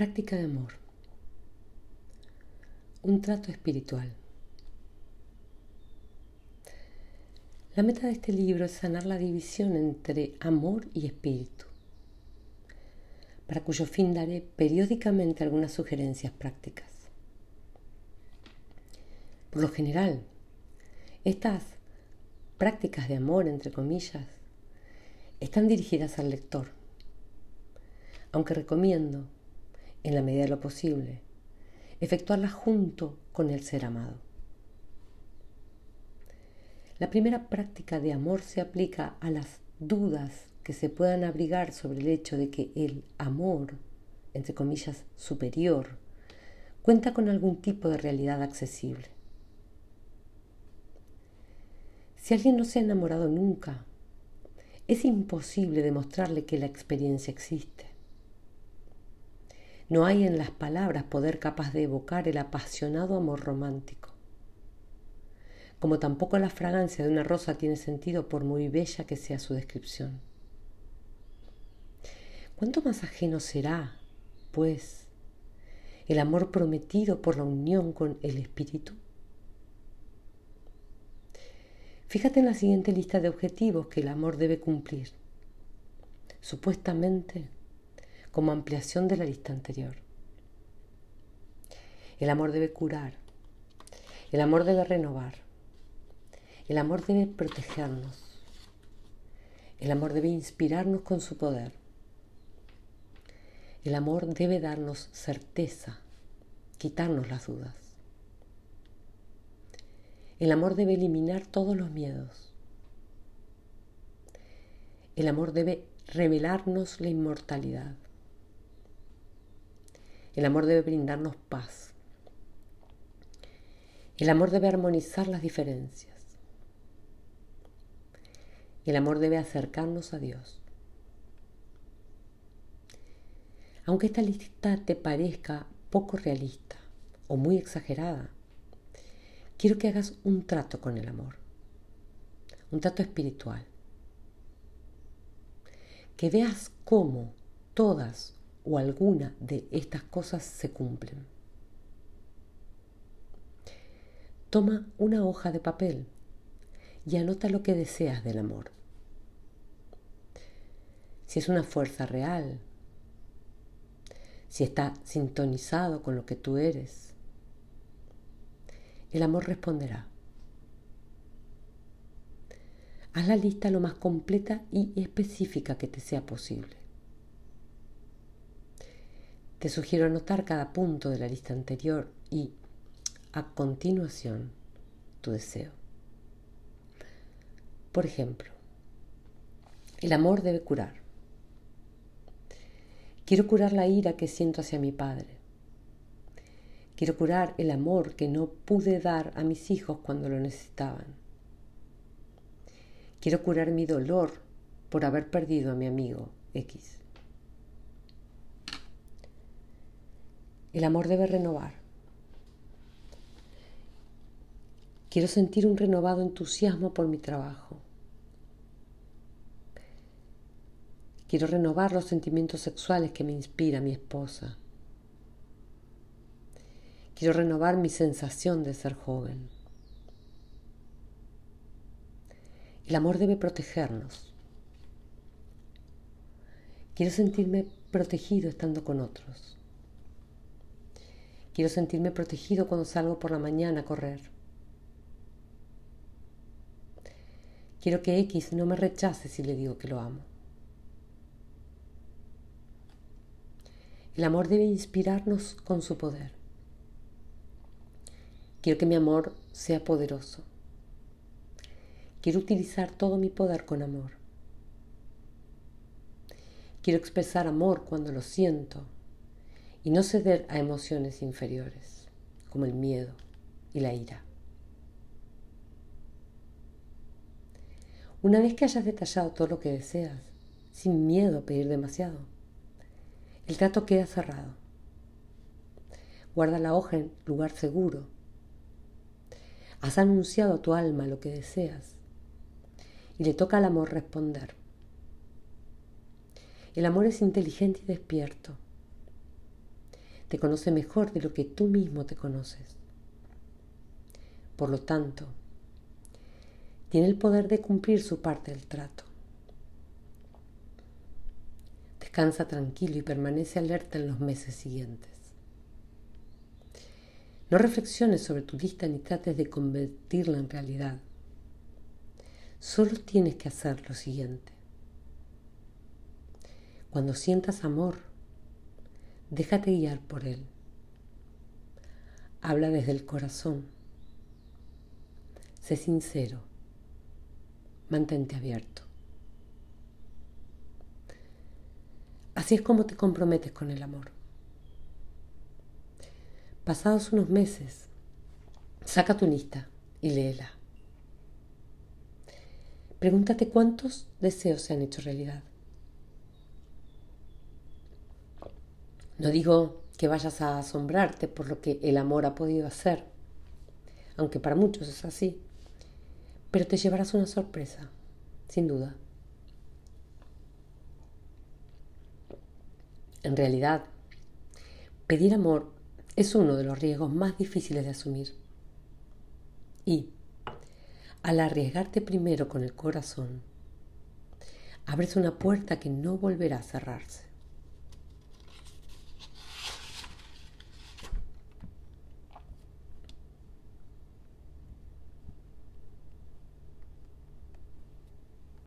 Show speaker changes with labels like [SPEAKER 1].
[SPEAKER 1] Práctica de amor. Un trato espiritual. La meta de este libro es sanar la división entre amor y espíritu, para cuyo fin daré periódicamente algunas sugerencias prácticas. Por lo general, estas prácticas de amor, entre comillas, están dirigidas al lector, aunque recomiendo, en la medida de lo posible, efectuarlas junto con el ser amado. La primera práctica de amor se aplica a las dudas que se puedan abrigar sobre el hecho de que el amor, entre comillas, superior, cuenta con algún tipo de realidad accesible. Si alguien no se ha enamorado nunca, es imposible demostrarle que la experiencia existe. No hay en las palabras poder capaz de evocar el apasionado amor romántico. Como tampoco la fragancia de una rosa tiene sentido por muy bella que sea su descripción. ¿Cuánto más ajeno será, pues, el amor prometido por la unión con el Espíritu? Fíjate en la siguiente lista de objetivos que el amor debe cumplir, supuestamente como ampliación de la lista anterior. El amor debe curar, el amor debe renovar, el amor debe protegernos, el amor debe inspirarnos con su poder, el amor debe darnos certeza, quitarnos las dudas. El amor debe eliminar todos los miedos. El amor debe revelarnos la inmortalidad. El amor debe brindarnos paz. El amor debe armonizar las diferencias. El amor debe acercarnos a Dios. Aunque esta lista te parezca poco realista o muy exagerada, quiero que hagas un trato con el amor, un trato espiritual. Que veas cómo todas o alguna de estas cosas se cumplen. Toma una hoja de papel y anota lo que deseas del amor. Si es una fuerza real, si está sintonizado con lo que tú eres, el amor responderá. Haz la lista lo más completa y específica que te sea posible. Te sugiero anotar cada punto de la lista anterior y, a continuación, tu deseo. Por ejemplo, el amor debe curar. Quiero curar la ira que siento hacia mi padre. Quiero curar el amor que no pude dar a mis hijos cuando lo necesitaban. Quiero curar mi dolor por haber perdido a mi amigo X. El amor debe renovar. Quiero sentir un renovado entusiasmo por mi trabajo. Quiero renovar los sentimientos sexuales que me inspira mi esposa. Quiero renovar mi sensación de ser joven. El amor debe protegernos. Quiero sentirme protegido estando con otros. Quiero sentirme protegido cuando salgo por la mañana a correr. Quiero que X no me rechace si le digo que lo amo. El amor debe inspirarnos con su poder. Quiero que mi amor sea poderoso. Quiero utilizar todo mi poder con amor. Quiero expresar amor cuando lo siento y no ceder a emociones inferiores como el miedo y la ira. Una vez que hayas detallado todo lo que deseas, sin miedo a pedir demasiado, el trato queda cerrado. Guarda la hoja en lugar seguro Has anunciado a tu alma lo que deseas y le toca al amor responder. El amor es inteligente y despierto. Te conoce mejor de lo que tú mismo te conoces. Por lo tanto, tiene el poder de cumplir su parte del trato. Descansa tranquilo y permanece alerta en los meses siguientes. No reflexiones sobre tu lista ni trates de convertirla en realidad. Solo tienes que hacer lo siguiente. Cuando sientas amor, déjate guiar por él. Habla desde el corazón. Sé sincero. Mantente abierto. Así es como te comprometes con el amor. Pasados unos meses, saca tu lista y léela. Pregúntate cuántos deseos se han hecho realidad. No digo que vayas a asombrarte por lo que el amor ha podido hacer, aunque para muchos es así, pero te llevarás una sorpresa, sin duda. En realidad, pedir amor es uno de los riesgos más difíciles de asumir. Y, al arriesgarte primero con el corazón, abres una puerta que no volverá a cerrarse.